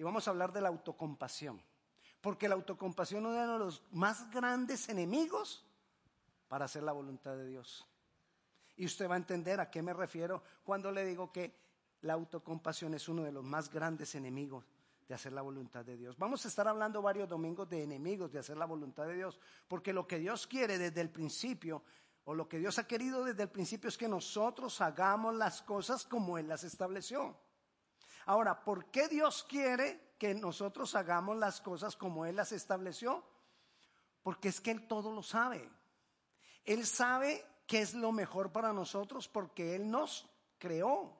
y vamos a hablar de la autocompasión. Porque la autocompasión es uno de los más grandes enemigos para hacer la voluntad de Dios. Y usted va a entender a qué me refiero cuando le digo que la autocompasión es uno de los más grandes enemigos de hacer la voluntad de Dios. Vamos a estar hablando varios domingos de enemigos de hacer la voluntad de Dios, porque lo que Dios quiere desde el principio, o lo que Dios ha querido desde el principio es que nosotros hagamos las cosas como Él las estableció. Ahora, ¿por qué Dios quiere que nosotros hagamos las cosas como Él las estableció? Porque es que Él todo lo sabe. Él sabe qué es lo mejor para nosotros porque Él nos creó.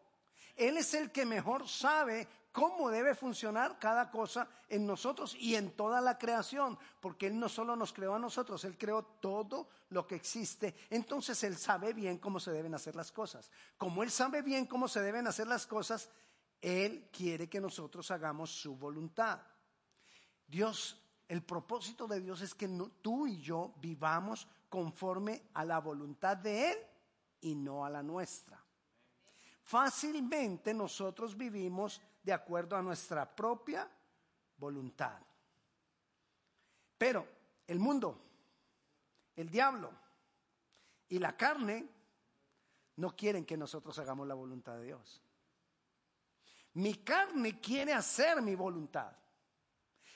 Él es el que mejor sabe cómo debe funcionar cada cosa en nosotros y en toda la creación, porque Él no solo nos creó a nosotros, Él creó todo lo que existe. Entonces Él sabe bien cómo se deben hacer las cosas. Como Él sabe bien cómo se deben hacer las cosas, Él quiere que nosotros hagamos su voluntad. Dios, el propósito de Dios es que tú y yo vivamos conforme a la voluntad de Él y no a la nuestra. Fácilmente nosotros vivimos de acuerdo a nuestra propia voluntad. Pero el mundo, el diablo y la carne no quieren que nosotros hagamos la voluntad de Dios. Mi carne quiere hacer mi voluntad.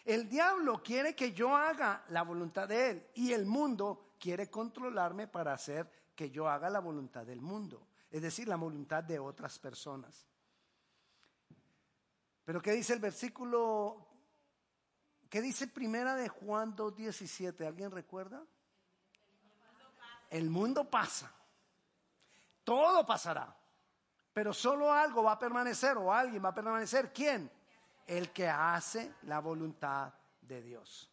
El diablo quiere que yo haga la voluntad de él y el mundo quiere controlarme para hacer que yo haga la voluntad del mundo, es decir, la voluntad de otras personas. Pero ¿qué dice el versículo? ¿Qué dice primera de Juan 2.17? ¿Alguien recuerda? El mundo pasa. Todo pasará. Pero solo algo va a permanecer o alguien va a permanecer. ¿Quién? El que hace la voluntad de Dios.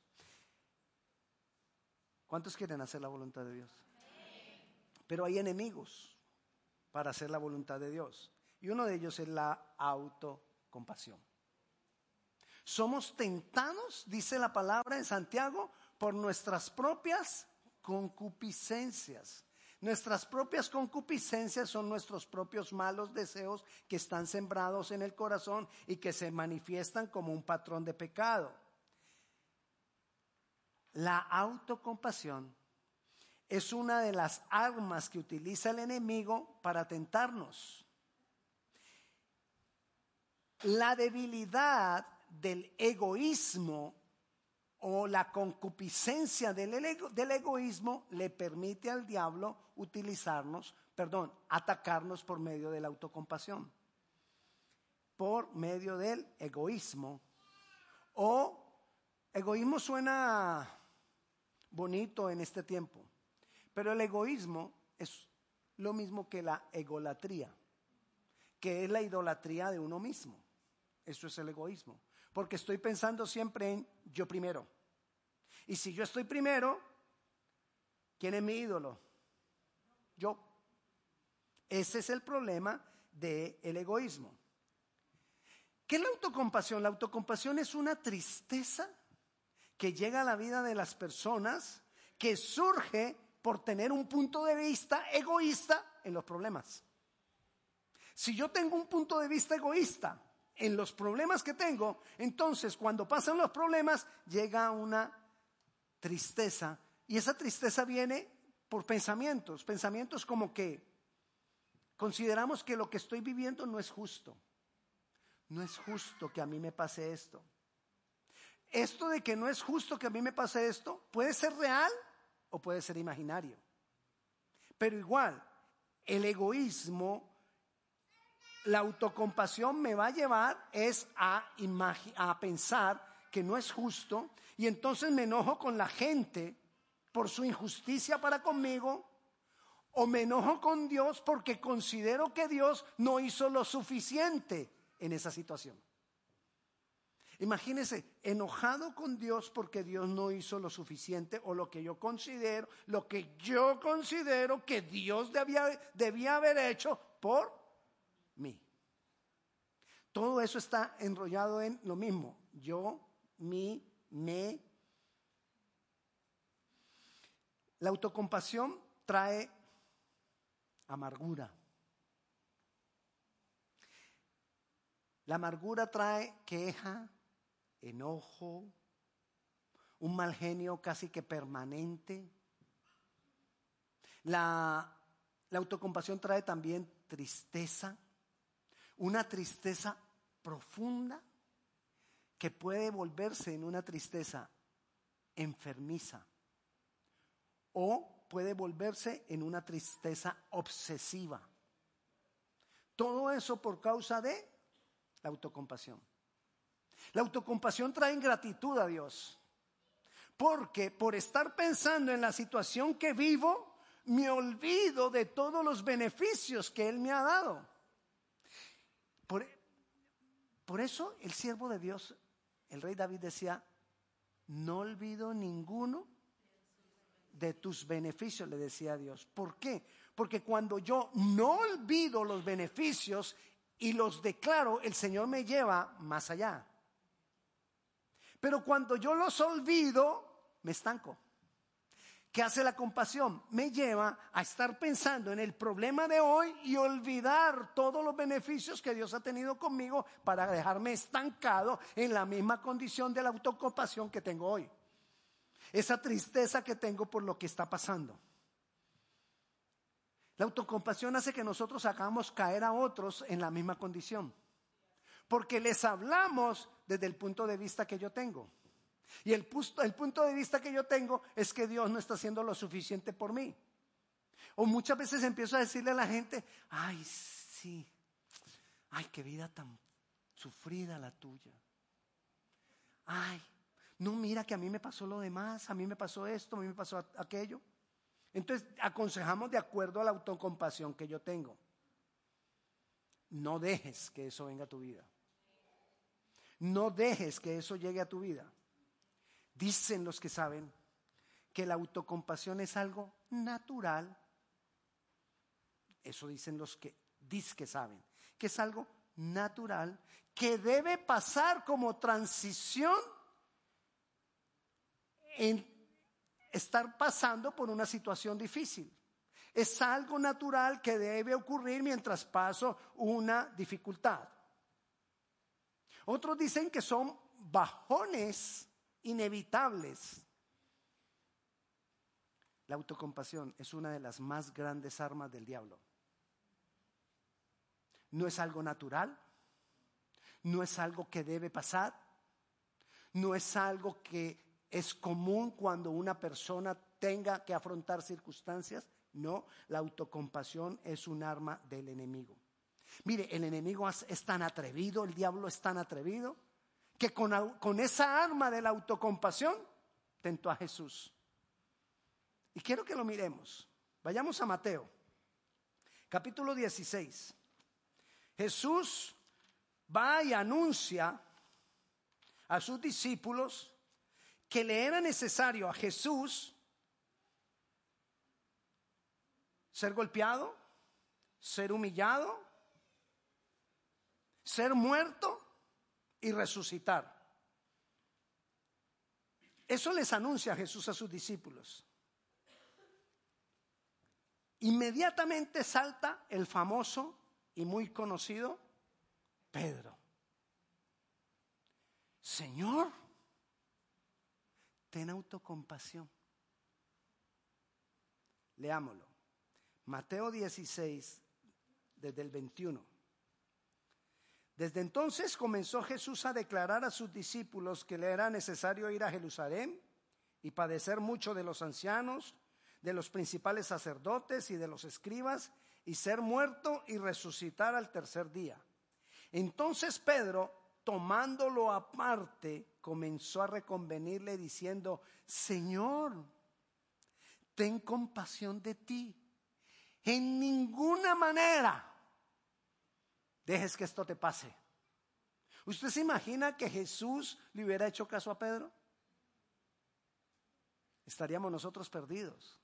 ¿Cuántos quieren hacer la voluntad de Dios? Pero hay enemigos para hacer la voluntad de Dios. Y uno de ellos es la auto compasión. Somos tentados, dice la palabra en Santiago, por nuestras propias concupiscencias. Nuestras propias concupiscencias son nuestros propios malos deseos que están sembrados en el corazón y que se manifiestan como un patrón de pecado. La autocompasión es una de las armas que utiliza el enemigo para tentarnos. La debilidad del egoísmo o la concupiscencia del, del, egoísmo le permite al diablo utilizarnos, perdón, atacarnos por medio de la autocompasión, por medio del egoísmo. O egoísmo suena bonito en este tiempo, pero el egoísmo es lo mismo que la egolatría, que es la idolatría de uno mismo. Eso es el egoísmo. Porque estoy pensando siempre en yo primero. Y si yo estoy primero, ¿quién es mi ídolo? Yo. Ese es el problema del egoísmo. ¿Qué es la autocompasión? La autocompasión es una tristeza que llega a la vida de las personas que surge por tener un punto de vista egoísta en los problemas. Si yo tengo un punto de vista egoísta en los problemas que tengo, entonces cuando pasan los problemas llega una tristeza y esa tristeza viene por pensamientos, pensamientos como que consideramos que lo que estoy viviendo no es justo. No es justo que a mí me pase esto. Esto de que no es justo que a mí me pase esto puede ser real o puede ser imaginario. Pero igual, el egoísmo la autocompasión me va a llevar es a, a pensar que no es justo y entonces me enojo con la gente por su injusticia para conmigo o me enojo con Dios porque considero que Dios no hizo lo suficiente en esa situación. Imagínese, enojado con Dios porque Dios no hizo lo suficiente o lo que yo considero, lo que yo considero que Dios debía haber hecho por mí. Todo eso está enrollado en lo mismo. Yo, mi, me. La autocompasión trae amargura. La amargura trae queja, enojo, un mal genio casi que permanente. La, la autocompasión trae también tristeza, una tristeza profunda que puede volverse en una tristeza enfermiza o puede volverse en una tristeza obsesiva. Todo eso por causa de la autocompasión. La autocompasión trae ingratitud a Dios. Porque por estar pensando en la situación que vivo, me olvido de todos los beneficios que Él me ha dado. Por, eso el siervo de Dios, el rey David decía, no olvido ninguno de tus beneficios, le decía a Dios. ¿Por qué? Porque cuando yo no olvido los beneficios y los declaro, el Señor me lleva más allá. Pero cuando yo los olvido, me estanco. ¿Qué hace la compasión? Me lleva a estar pensando en el problema de hoy y olvidar todos los beneficios que Dios ha tenido conmigo para dejarme estancado en la misma condición de la autocompasión que tengo hoy. Esa tristeza que tengo por lo que está pasando. La autocompasión hace que nosotros hagamos caer a otros en la misma condición. Porque les hablamos desde el punto de vista que yo tengo. Y el, punto de vista que yo tengo es que Dios no está haciendo lo suficiente por mí. O muchas veces empiezo a decirle a la gente, ay, sí, ay, qué vida tan sufrida la tuya. Ay, no mira que a mí me pasó lo demás, a mí me pasó esto, a mí me pasó aquello. Entonces aconsejamos de acuerdo a la autocompasión que yo tengo. No dejes que eso venga a tu vida. No dejes que eso llegue a tu vida. Dicen los que saben que la autocompasión es algo natural. Eso dicen los que dicen que saben, que es algo natural que debe pasar como transición en estar pasando por una situación difícil. Es algo natural que debe ocurrir mientras paso una dificultad. Otros dicen que son bajones inevitables. La autocompasión es una de las más grandes armas del diablo. No es algo natural, no es algo que debe pasar, no es algo que es común cuando una persona tenga que afrontar circunstancias. No, la autocompasión es un arma del enemigo. Mire, el enemigo es tan atrevido, el diablo es tan atrevido, que con, esa arma de la autocompasión tentó a Jesús. Y quiero que lo miremos. Vayamos a Mateo, capítulo 16. Jesús va y anuncia a sus discípulos que le era necesario a Jesús ser golpeado, ser humillado, ser muerto y resucitar. Eso les anuncia Jesús a sus discípulos. Inmediatamente salta el famoso y muy conocido Pedro. Señor, ten autocompasión. Leámoslo. Mateo 16, desde el 21. Desde entonces comenzó Jesús a declarar a sus discípulos que le era necesario ir a Jerusalén y padecer mucho de los ancianos, de los principales sacerdotes y de los escribas, y ser muerto y resucitar al tercer día. Entonces Pedro, tomándolo aparte, comenzó a reconvenirle diciendo, Señor, ten compasión de ti. En ninguna manera dejes que esto te pase. ¿Usted se imagina que Jesús le hubiera hecho caso a Pedro? Estaríamos nosotros perdidos.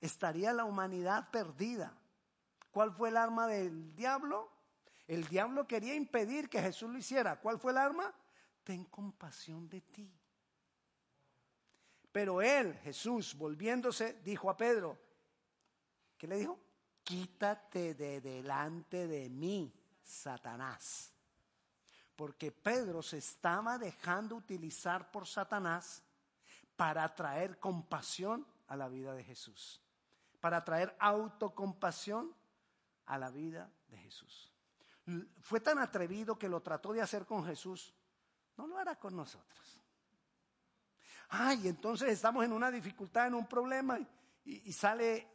Estaría la humanidad perdida. ¿Cuál fue el arma del diablo? El diablo quería impedir que Jesús lo hiciera. ¿Cuál fue el arma? Ten compasión de ti. Pero él, Jesús, volviéndose, dijo a Pedro, ¿qué le dijo? Quítate de delante de mí, Satanás. Porque Pedro se estaba dejando utilizar por Satanás para traer compasión a la vida de Jesús, para traer autocompasión a la vida de Jesús. Fue tan atrevido que lo trató de hacer con Jesús, no lo hará con nosotros. Ay, entonces estamos en una dificultad, en un problema, y, y sale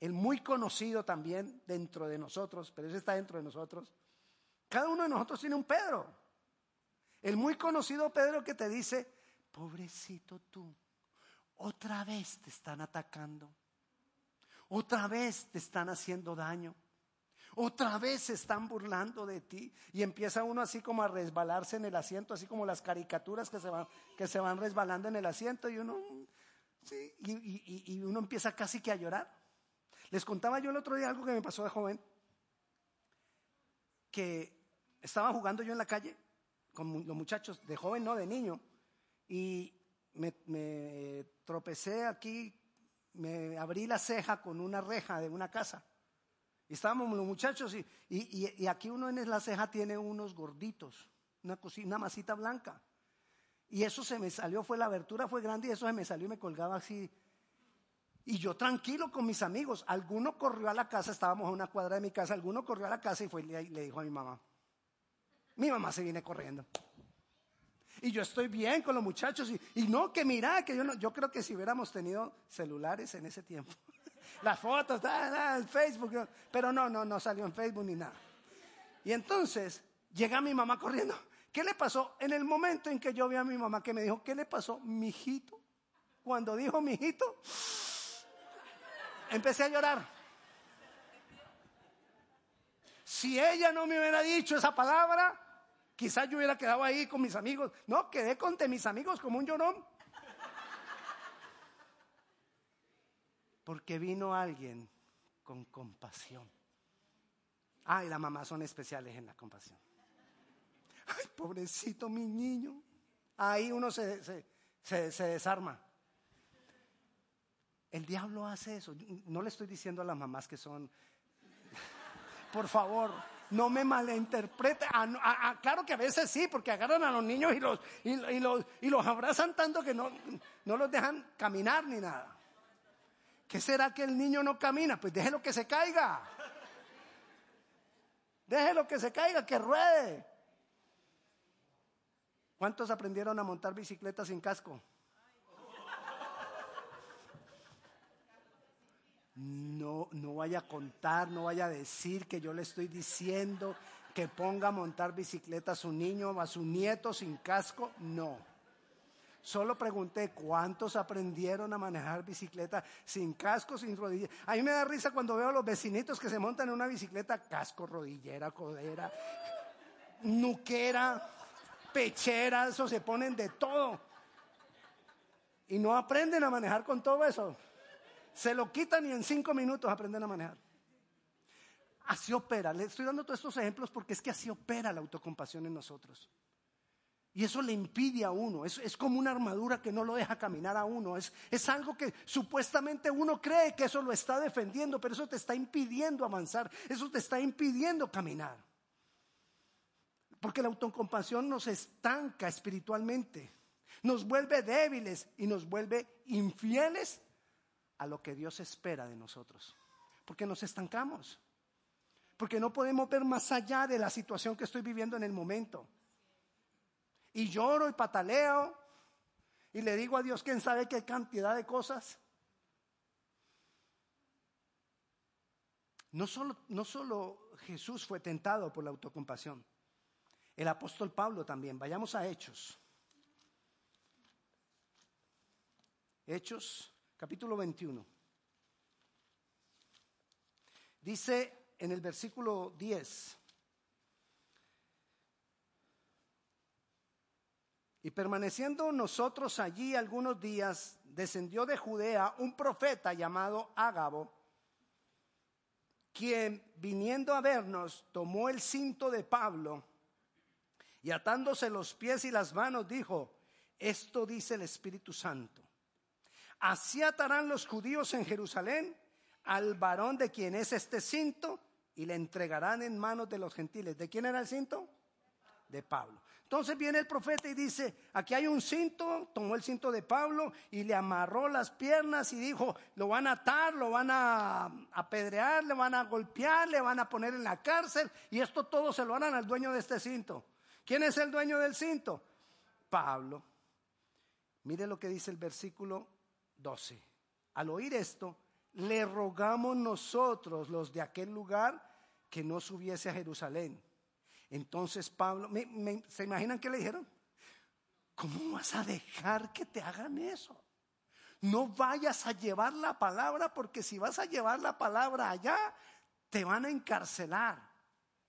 el muy conocido también dentro de nosotros, pero ese está dentro de nosotros. Cada uno de nosotros tiene un Pedro. El muy conocido Pedro que te dice, pobrecito tú, otra vez te están atacando, otra vez te están haciendo daño, otra vez se están burlando de ti y empieza uno así como a resbalarse en el asiento, así como las caricaturas que se van, que se van resbalando en el asiento y uno, y uno empieza casi que a llorar. Les contaba yo el otro día algo que me pasó de joven, que estaba jugando yo en la calle con los muchachos, de joven, no, de niño, y me, tropecé aquí, me abrí la ceja con una reja de una casa. Y estábamos los muchachos y, aquí uno en la ceja tiene unos gorditos, una, cosita, una masita blanca. Y eso se me salió, fue la abertura fue grande y eso se me salió y me colgaba así. Y yo tranquilo con mis amigos. Alguno corrió a la casa, estábamos a una cuadra de mi casa, alguno corrió a la casa y fue y le dijo a mi mamá. Mi mamá se viene corriendo y yo estoy bien con los muchachos. Y, no, que mira, que yo, no, yo creo que si hubiéramos tenido celulares en ese tiempo, las fotos, en Facebook, pero no, no, no salió en Facebook ni nada. Y entonces llega mi mamá corriendo. ¿Qué le pasó? En el momento en que yo vi a mi mamá que me dijo, ¿qué le pasó? Mijito. Cuando dijo mijito, empecé a llorar. Si ella no me hubiera dicho esa palabra, Quizás yo hubiera quedado ahí con mis amigos. No, quedé con mis amigos como un llorón. Porque vino alguien con compasión. Ay, las mamás son especiales en la compasión. Ay, pobrecito mi niño. Ahí uno se, se desarma. El diablo hace eso. No le estoy diciendo a las mamás que son... Por favor, no me malinterprete. Claro que a veces sí, porque agarran a los niños y los, y, los, y los abrazan tanto que no, no los dejan caminar ni nada. ¿Qué será que el niño no camina? Pues déjelo que se caiga. Déjelo que se caiga, que ruede. ¿Cuántos aprendieron a montar bicicleta sin casco? No, no vaya a contar, no vaya a decir que yo le estoy diciendo que ponga a montar bicicleta a su niño, a su nieto sin casco. No. Solo pregunté cuántos aprendieron a manejar bicicleta sin casco, sin rodillera. A mí me da risa cuando veo a los vecinitos que se montan en una bicicleta, casco, rodillera, codera, nuquera, pechera, eso se ponen de todo. Y no aprenden a manejar con todo eso. Se lo quitan y en cinco minutos aprenden a manejar. Así opera. Le estoy dando todos estos ejemplos porque es que así opera la autocompasión en nosotros. Y eso le impide a uno. Es, es como una armadura que no lo deja caminar a uno. Es, es algo que supuestamente uno cree que eso lo está defendiendo, pero eso te está impidiendo avanzar. Eso te está impidiendo caminar. Porque la autocompasión nos estanca espiritualmente. Nos vuelve débiles y nos vuelve infieles a lo que Dios espera de nosotros. Porque nos estancamos. Porque no podemos ver más allá de la situación que estoy viviendo en el momento. Y lloro y pataleo y le digo a Dios, ¿quién sabe qué cantidad de cosas? No solo, no solo Jesús fue tentado por la autocompasión, el apóstol Pablo también. Vayamos a Hechos. Hechos capítulo 21. Dice en el versículo 10, y permaneciendo nosotros allí algunos días, descendió de Judea un profeta llamado Ágabo, quien viniendo a vernos tomó el cinto de Pablo y atándose los pies y las manos dijo, esto dice el Espíritu Santo Así atarán los judíos en Jerusalén al varón de quien es este cinto y le entregarán en manos de los gentiles. ¿De quién era el cinto? de Pablo. Entonces viene el profeta y dice, aquí hay un cinto, tomó el cinto de Pablo y le amarró las piernas y dijo, lo van a atar, lo van a apedrear, le van a golpear, le van a poner en la cárcel y esto todo se lo harán al dueño de este cinto. ¿Quién es el dueño del cinto? Pablo. Mire lo que dice el versículo 12. Al oír esto, le rogamos nosotros, los de aquel lugar, que no subiese a Jerusalén. Entonces Pablo, se imaginan qué le dijeron? ¿Cómo vas a dejar que te hagan eso? No vayas a llevar la palabra porque si vas a llevar la palabra allá, te van a encarcelar.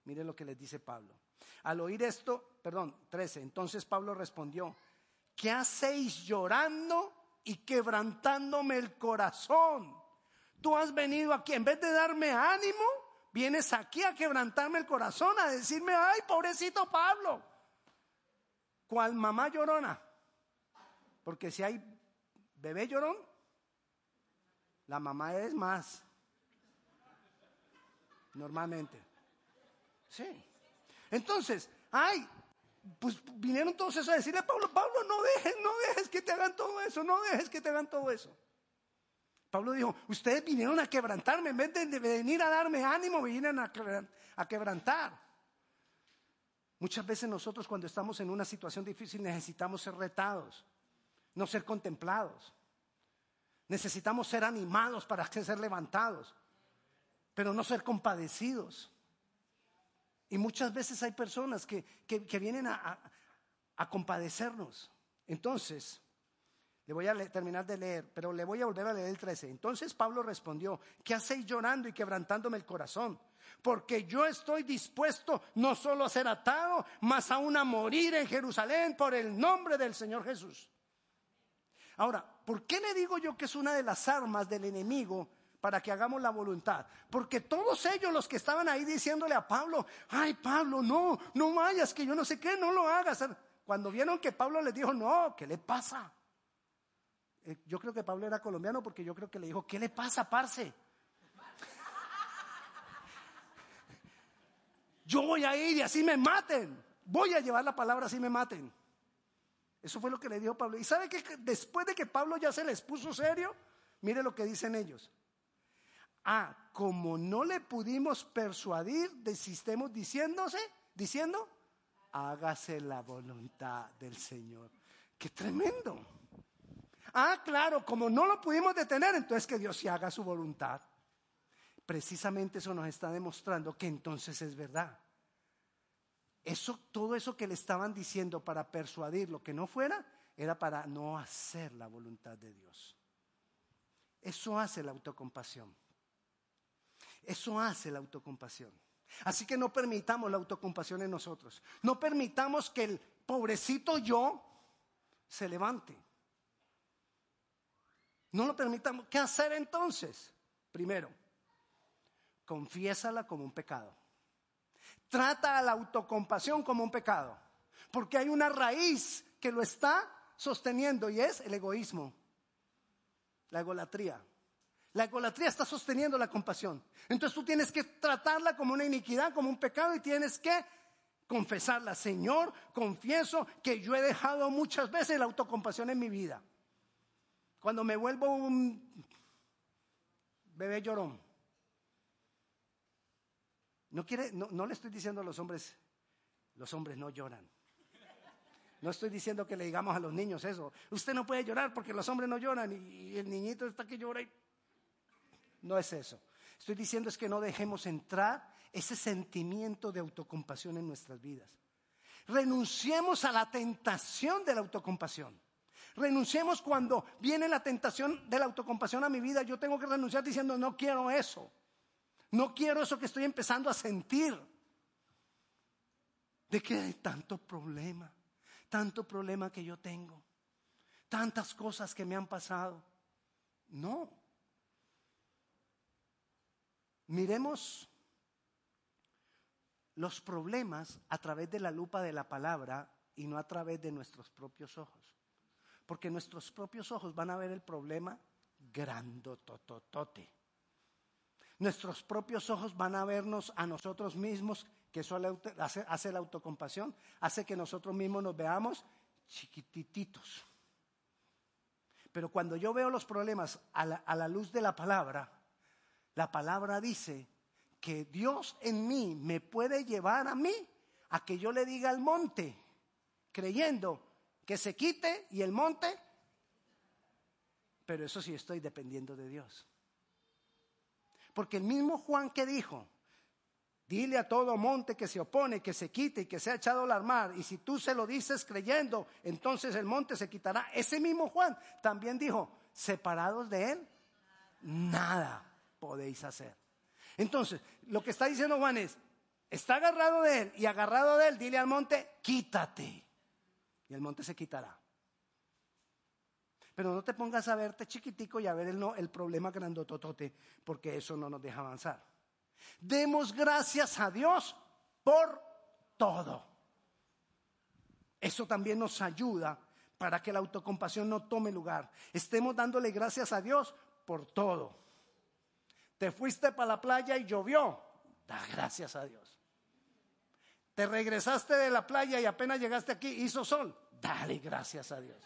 Mire lo que les dice Pablo. Al oír esto, perdón, 13, entonces Pablo respondió, ¿qué hacéis llorando y quebrantándome el corazón? Tú has venido aquí, en vez de darme ánimo, vienes aquí a quebrantarme el corazón, a decirme, ay, pobrecito Pablo. ¿Cuál mamá llorona? Porque si hay bebé llorón, la mamá es más. Normalmente. Sí. Entonces, ay, pues vinieron todos esos a decirle a Pablo, Pablo, no dejes, no dejes que te hagan todo eso, no dejes que te hagan todo eso. Pablo dijo, ustedes vinieron a quebrantarme, en vez de venir a darme ánimo, vinieron a quebrantar. Muchas veces nosotros cuando estamos en una situación difícil necesitamos ser retados, no ser contemplados. Necesitamos ser animados para ser levantados, pero no ser compadecidos. Y muchas veces hay personas que, vienen a, a compadecernos. Entonces, le voy a terminar de leer, pero le voy a volver a leer el 13. Entonces Pablo respondió, ¿qué hacéis llorando y quebrantándome el corazón? Porque yo estoy dispuesto no solo a ser atado, mas aún a morir en Jerusalén por el nombre del Señor Jesús. Ahora, ¿por qué le digo yo que es una de las armas del enemigo para que hagamos la voluntad? Porque todos ellos, los que estaban ahí diciéndole a Pablo, ay Pablo, no, no vayas, que yo no sé qué, no lo hagas. Cuando vieron que Pablo les dijo, no, ¿qué le pasa? Eh, yo creo que Pablo era colombiano porque yo creo que le dijo, ¿qué le pasa, parce? Yo voy a ir y así me maten. Voy a llevar la palabra así me maten. Eso fue lo que le dijo Pablo. Y sabe que después de que Pablo ya se les puso serio, mire lo que dicen ellos. Ah, como no le pudimos persuadir, desistemos diciéndose, diciendo, hágase la voluntad del Señor. Qué tremendo. Ah, claro, como no lo pudimos detener, entonces que Dios se haga su voluntad. Precisamente eso nos está demostrando que entonces es verdad. Eso, todo eso que le estaban diciendo para persuadir lo que no fuera, era para no hacer la voluntad de Dios. Eso hace la autocompasión. Eso hace la autocompasión. Así que no permitamos la autocompasión en nosotros. No permitamos que el pobrecito yo se levante. No lo permitamos. ¿Qué hacer entonces? Primero, confiésala como un pecado. Trata a la autocompasión como un pecado. Porque hay una raíz que lo está sosteniendo y es el egoísmo, la egolatría. La egolatría está sosteniendo la compasión. Entonces tú tienes que tratarla como una iniquidad, como un pecado y tienes que confesarla. Señor, confieso que yo he dejado muchas veces la autocompasión en mi vida. Cuando me vuelvo un bebé llorón. No, le estoy diciendo a los hombres, los hombres no lloran. No estoy diciendo que le digamos a los niños eso. Usted no puede llorar porque los hombres no lloran y, el niñito está que llora. Y... No es eso. Estoy diciendo es que no dejemos entrar ese sentimiento de autocompasión en nuestras vidas. Renunciemos a la tentación de la autocompasión. Renunciemos cuando viene la tentación de la autocompasión a mi vida. Yo tengo que renunciar diciendo, no quiero eso. No quiero eso que estoy empezando a sentir. ¿De qué hay tanto problema? Tanto problema que yo tengo. Tantas cosas que me han pasado. No. Miremos los problemas a través de la lupa de la palabra y no a través de nuestros propios ojos. Porque nuestros propios ojos van a ver el problema grandototote. Nuestros propios ojos van a vernos a nosotros mismos que eso hace, la autocompasión, hace que nosotros mismos nos veamos chiquititos. Pero cuando yo veo los problemas a la luz de la palabra, la palabra dice que Dios en mí me puede llevar a mí a que yo le diga al monte, creyendo que se quite y el monte, pero eso sí estoy dependiendo de Dios. Porque el mismo Juan que dijo, dile a todo monte que se opone, que se quite y que sea echado al mar, y si tú se lo dices creyendo, entonces el monte se quitará. Ese mismo Juan también dijo, separados de él, nada podéis hacer. Entonces, lo que está diciendo Juan es, está agarrado de él y agarrado de él, dile al monte, quítate. Y el monte se quitará. Pero no te pongas a verte chiquitico y a ver el, el problema grandototote, porque eso no nos deja avanzar. Demos gracias a Dios por todo. Eso también nos ayuda para que la autocompasión no tome lugar. Estemos dándole gracias a Dios por todo. Te fuiste para la playa y llovió. Da gracias a Dios. Te regresaste de la playa y apenas llegaste aquí, hizo sol. Dale gracias a Dios.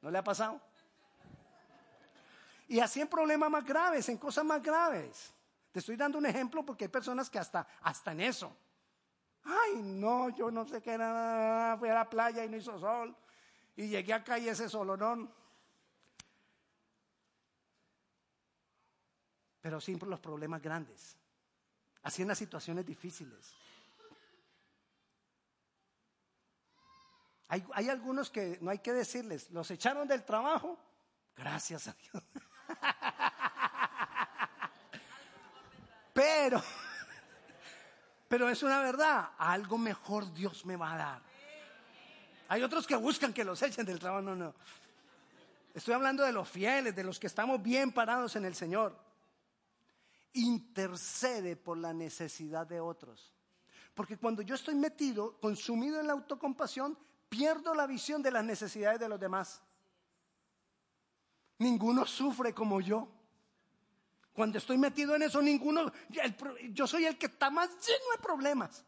¿No le ha pasado? Y así en problemas más graves, en cosas más graves. Te estoy dando un ejemplo porque hay personas que hasta, hasta en eso. Ay, no, yo no sé qué era, fui a la playa y no hizo sol. Y llegué acá y ese solonón. Pero siempre los problemas grandes. Así en las situaciones difíciles. Hay, algunos que no hay que decirles, los echaron del trabajo, gracias a Dios. Pero, pero es una verdad, algo mejor Dios me va a dar. Hay otros que buscan que los echen del trabajo, no, no. Estoy hablando de los fieles, de los que estamos bien parados en el Señor. Intercede por la necesidad de otros. Porque cuando yo estoy metido, consumido en la autocompasión, pierdo la visión de las necesidades de los demás. Ninguno sufre como yo. Cuando estoy metido en eso, ninguno, yo soy el que está más lleno de problemas.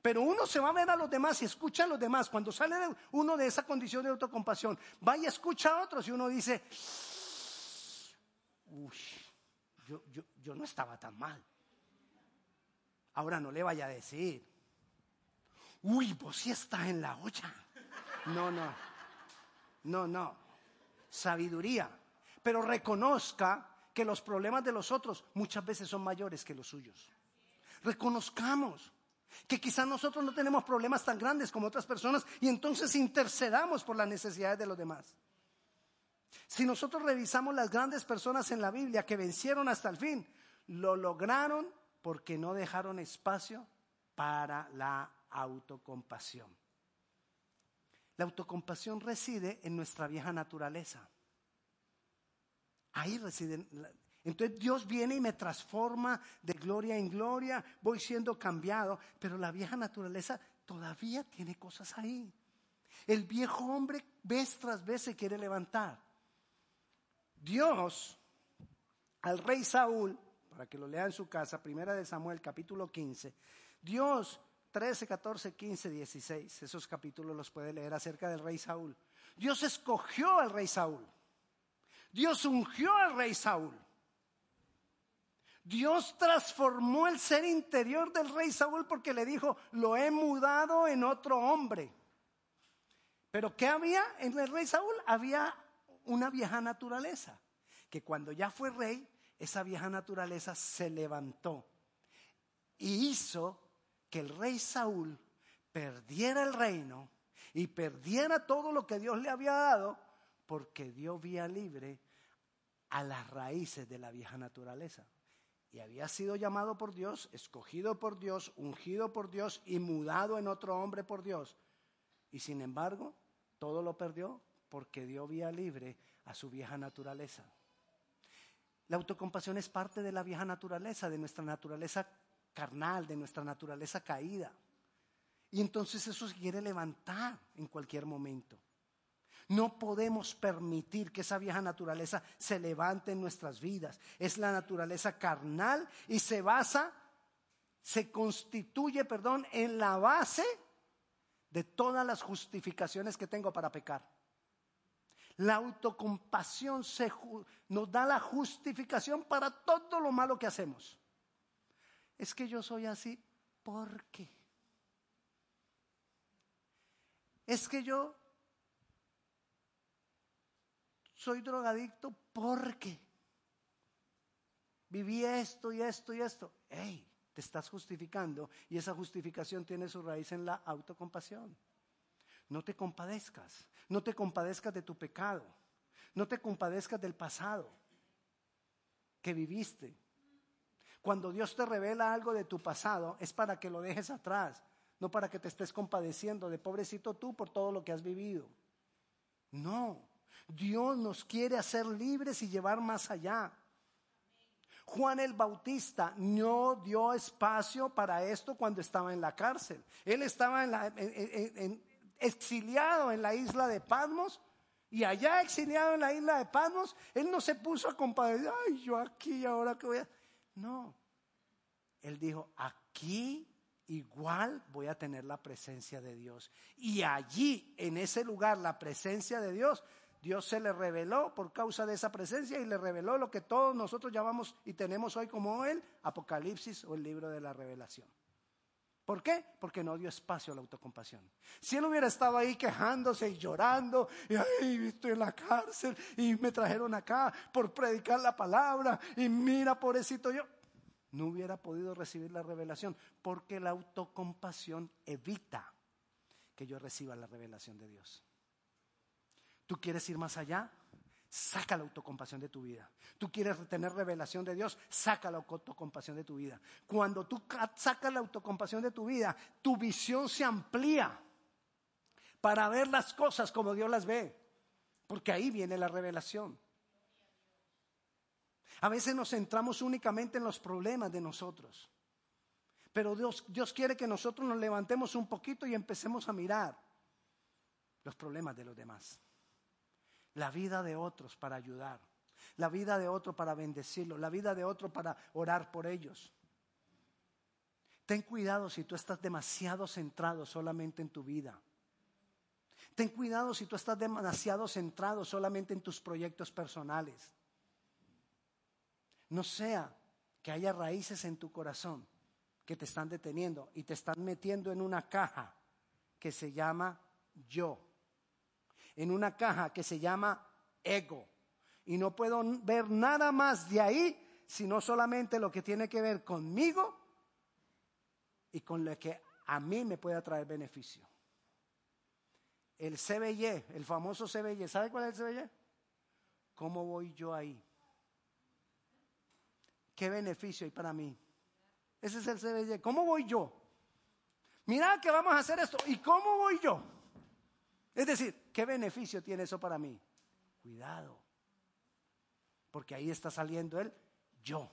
Pero uno se va a ver a los demás y escucha a los demás. Cuando sale uno de esa condición de autocompasión, va y escucha a otros y uno dice, uy, yo, yo no estaba tan mal. Ahora no le vaya a decir, uy, vos sí estás en la olla. No, no, no, no. Sabiduría. Pero reconozca que los problemas de los otros muchas veces son mayores que los suyos. Reconozcamos que quizás nosotros no tenemos problemas tan grandes como otras personas y entonces intercedamos por las necesidades de los demás. Si nosotros revisamos las grandes personas en la Biblia que vencieron hasta el fin, lo lograron porque no dejaron espacio para la autocompasión. La autocompasión reside en nuestra vieja naturaleza. Ahí reside. Entonces Dios viene y me transforma de gloria en gloria, voy siendo cambiado, pero la vieja naturaleza todavía tiene cosas ahí. El viejo hombre vez tras vez se quiere levantar. Dios al rey Saúl, para que lo lea en su casa, primera de Samuel capítulo 15, Dios 13, 14, 15, 16. Esos capítulos los puede leer acerca del rey Saúl. Dios escogió al rey Saúl. Dios ungió al rey Saúl. Dios transformó el ser interior del rey Saúl porque le dijo, lo he mudado en otro hombre. Pero ¿qué había en el rey Saúl? Había una vieja naturaleza, que cuando ya fue rey, esa vieja naturaleza se levantó y hizo que el rey Saúl perdiera el reino y perdiera todo lo que Dios le había dado porque dio vía libre a las raíces de la vieja naturaleza. Y había sido llamado por Dios, escogido por Dios, ungido por Dios y mudado en otro hombre por Dios. Y sin embargo, todo lo perdió porque dio vía libre a su vieja naturaleza. La autocompasión es parte de la vieja naturaleza, de nuestra naturaleza carnal, de nuestra naturaleza caída. Y entonces eso se quiere levantar en cualquier momento. No podemos permitir que esa vieja naturaleza se levante en nuestras vidas. Es la naturaleza carnal y se basa se constituye, perdón, en la base de todas las justificaciones que tengo para pecar. La autocompasión se, nos da la justificación para todo lo malo que hacemos. Es que yo soy así, ¿por qué? Es que yo soy drogadicto porque viví esto y esto y esto. ¡Ey! Te estás justificando y esa justificación tiene su raíz en la autocompasión. No te compadezcas, no te compadezcas de tu pecado, no te compadezcas del pasado que viviste. Cuando Dios te revela algo de tu pasado es para que lo dejes atrás, no para que te estés compadeciendo de pobrecito tú por todo lo que has vivido. No, Dios nos quiere hacer libres y llevar más allá. Juan el Bautista no dio espacio para esto cuando estaba en la cárcel. Él estaba exiliado en la isla de Patmos y allá exiliado en la isla de Patmos, él no se puso a compadecer, ay, yo aquí, ahora que voy a... No, él dijo, aquí igual voy a tener la presencia de Dios. Y allí, en ese lugar, la presencia de Dios Dios se le reveló por causa de esa presencia y le reveló lo que todos nosotros llamamos y tenemos hoy como el Apocalipsis o el libro de la revelación. ¿Por qué? Porque no dio espacio a la autocompasión. Si él hubiera estado ahí quejándose y llorando, y ay, estoy en la cárcel y me trajeron acá por predicar la palabra y mira, pobrecito yo, no hubiera podido recibir la revelación porque la autocompasión evita que yo reciba la revelación de Dios. ¿Tú quieres ir más allá? Saca la autocompasión de tu vida. ¿Tú quieres tener revelación de Dios? Saca la autocompasión de tu vida. Cuando tú sacas la autocompasión de tu vida, tu visión se amplía para ver las cosas como Dios las ve. Porque ahí viene la revelación. A veces nos centramos únicamente en los problemas de nosotros. Pero Dios, Dios quiere que nosotros nos levantemos un poquito y empecemos a mirar los problemas de los demás la vida de otros para ayudar, la vida de otro para bendecirlo, la vida de otro para orar por ellos. Ten cuidado si tú estás demasiado centrado solamente en tu vida. Ten cuidado si tú estás demasiado centrado solamente en tus proyectos personales. No sea que haya raíces en tu corazón que te están deteniendo y te están metiendo en una caja que se llama yo en una caja que se llama ego. Y no puedo ver nada más de ahí, sino solamente lo que tiene que ver conmigo y con lo que a mí me puede traer beneficio. El CBY, el famoso CBY, ¿sabe cuál es el CBY? ¿Cómo voy yo ahí? ¿Qué beneficio hay para mí? Ese es el CBY. ¿Cómo voy yo? Mira que vamos a hacer esto. ¿Y cómo voy yo? Es decir, ¿qué beneficio tiene eso para mí? Cuidado. Porque ahí está saliendo el yo,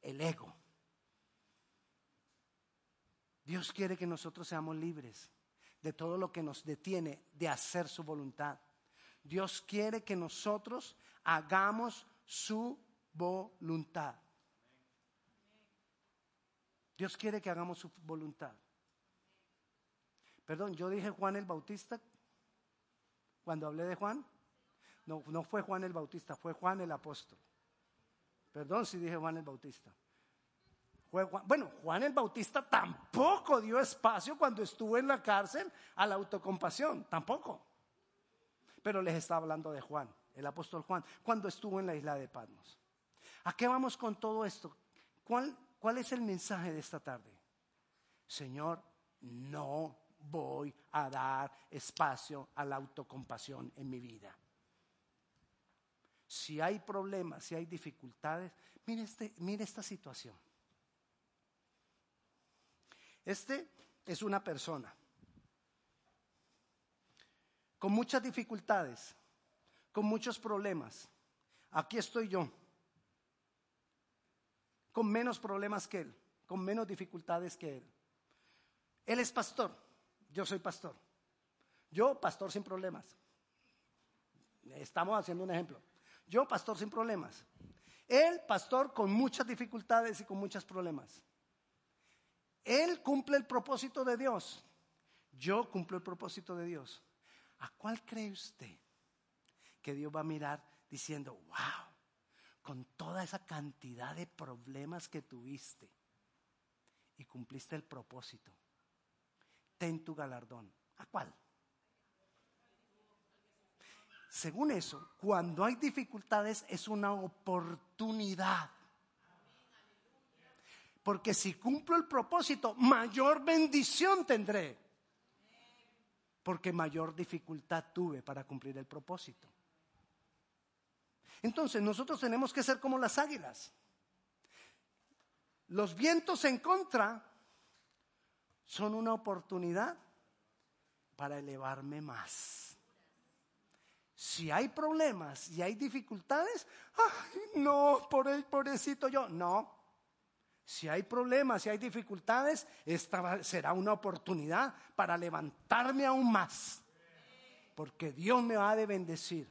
el ego. Dios quiere que nosotros seamos libres de todo lo que nos detiene de hacer su voluntad. Dios quiere que nosotros hagamos su voluntad. Dios quiere que hagamos su voluntad. Perdón, yo dije Juan el Bautista cuando hablé de Juan. No, fue Juan el Bautista, fue Juan el apóstol. Perdón si dije Juan el Bautista. bueno, Juan el Bautista tampoco dio espacio cuando estuvo en la cárcel a la autocompasión, tampoco. Pero les estaba hablando de Juan, el apóstol Juan, cuando estuvo en la isla de Patmos. ¿A qué vamos con todo esto? ¿Cuál, cuál es el mensaje de esta tarde? Señor, no voy a dar espacio a la autocompasión en mi vida. Si hay problemas, si hay dificultades, mire, este, mire esta situación. Este es una persona con muchas dificultades, con muchos problemas. Aquí estoy yo, con menos problemas que él, con menos dificultades que él. Él es pastor. Yo soy pastor. Yo, pastor sin problemas. Estamos haciendo un ejemplo. Yo, pastor sin problemas. Él, pastor con muchas dificultades y con muchos problemas. Él cumple el propósito de Dios. Yo cumplo el propósito de Dios. ¿A cuál cree usted que Dios va a mirar diciendo, wow, con toda esa cantidad de problemas que tuviste y cumpliste el propósito? Ten tu galardón. ¿A cuál? Según eso, cuando hay dificultades es una oportunidad. Porque si cumplo el propósito, mayor bendición tendré. Porque mayor dificultad tuve para cumplir el propósito. Entonces nosotros tenemos que ser como las águilas. Los vientos en contra son una oportunidad para elevarme más. Si hay problemas y hay dificultades, ay, no, por el pobrecito yo. No. Si hay problemas, si hay dificultades, esta será una oportunidad para levantarme aún más. Porque Dios me va a de bendecir.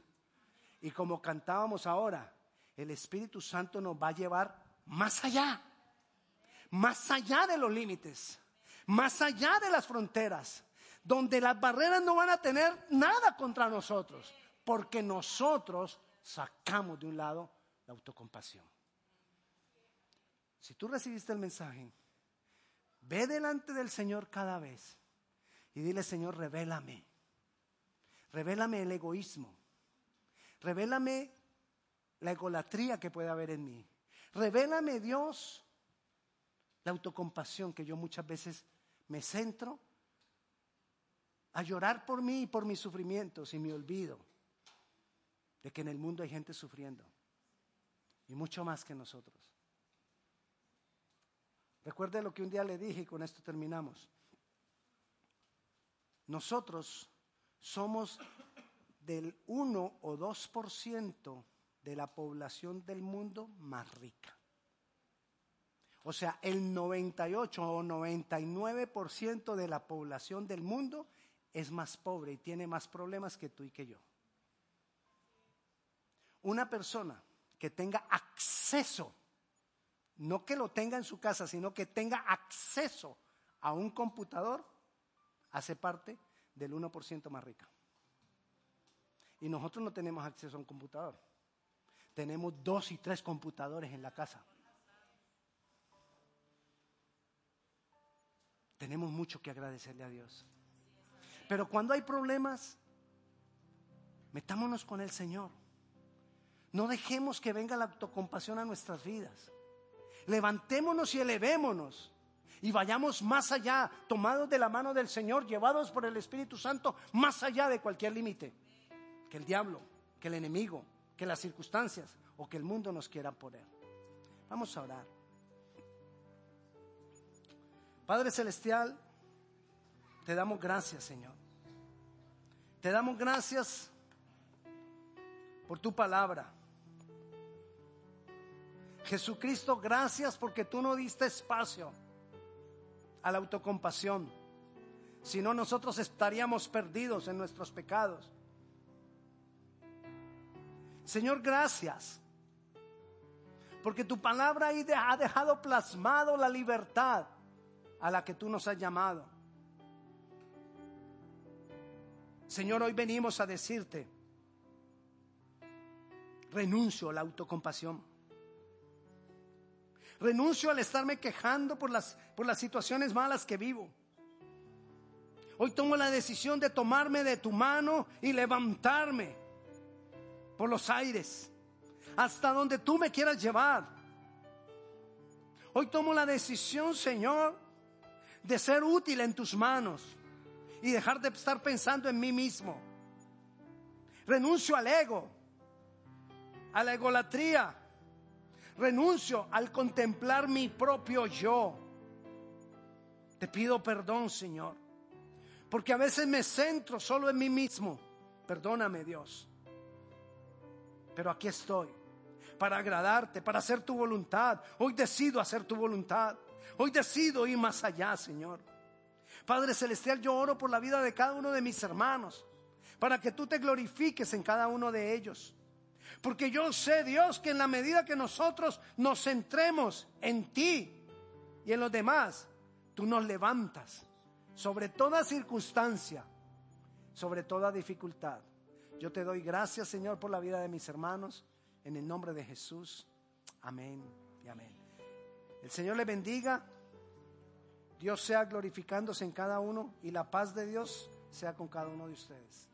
Y como cantábamos ahora, el Espíritu Santo nos va a llevar más allá. Más allá de los límites. Más allá de las fronteras. Donde las barreras no van a tener nada contra nosotros. Porque nosotros sacamos de un lado la autocompasión. Si tú recibiste el mensaje, ve delante del Señor cada vez y dile, Señor, revélame. Revélame el egoísmo. Revélame la egolatría que puede haber en mí. Revélame, Dios, la autocompasión que yo muchas veces me centro a llorar por mí y por mis sufrimientos y me olvido de que en el mundo hay gente sufriendo y mucho más que nosotros. Recuerde lo que un día le dije y con esto terminamos. Nosotros somos del 1 o 2% de la población del mundo más rica. O sea, el 98 o 99% de la población del mundo es más pobre y tiene más problemas que tú y que yo. Una persona que tenga acceso no que lo tenga en su casa, sino que tenga acceso a un computador, hace parte del 1% más rica. Y nosotros no tenemos acceso a un computador. Tenemos dos y tres computadores en la casa. Tenemos mucho que agradecerle a Dios. Pero cuando hay problemas, metámonos con el Señor. No dejemos que venga la autocompasión a nuestras vidas levantémonos y elevémonos y vayamos más allá, tomados de la mano del Señor, llevados por el Espíritu Santo, más allá de cualquier límite que el diablo, que el enemigo, que las circunstancias o que el mundo nos quiera poner. Vamos a orar. Padre Celestial, te damos gracias, Señor. Te damos gracias por tu palabra. Jesucristo, gracias porque tú no diste espacio a la autocompasión. Si no, nosotros estaríamos perdidos en nuestros pecados. Señor, gracias. Porque tu palabra ha dejado plasmado la libertad a la que tú nos has llamado. Señor, hoy venimos a decirte, renuncio a la autocompasión. Renuncio al estarme quejando por las, por las situaciones malas que vivo. Hoy tomo la decisión de tomarme de tu mano y levantarme por los aires hasta donde tú me quieras llevar. Hoy tomo la decisión, Señor, de ser útil en tus manos y dejar de estar pensando en mí mismo. Renuncio al ego, a la egolatría, renuncio al contemplar mi propio yo. Te pido perdón, Señor, porque a veces me centro solo en mí mismo. Perdóname, Dios. Pero aquí estoy para agradarte, para hacer tu voluntad. Hoy decido hacer tu voluntad. Hoy decido ir más allá, Señor. Padre Celestial, yo oro por la vida de cada uno de mis hermanos, para que tú te glorifiques en cada uno de ellos. Porque yo sé, Dios, que en la medida que nosotros nos centremos en ti y en los demás, Tú nos levantas sobre toda circunstancia, sobre toda dificultad. Yo te doy gracias, Señor, por la vida de mis hermanos. En el nombre de Jesús. Amén y amén. El Señor le bendiga. Dios sea glorificándose en cada uno y la paz de Dios sea con cada uno de ustedes.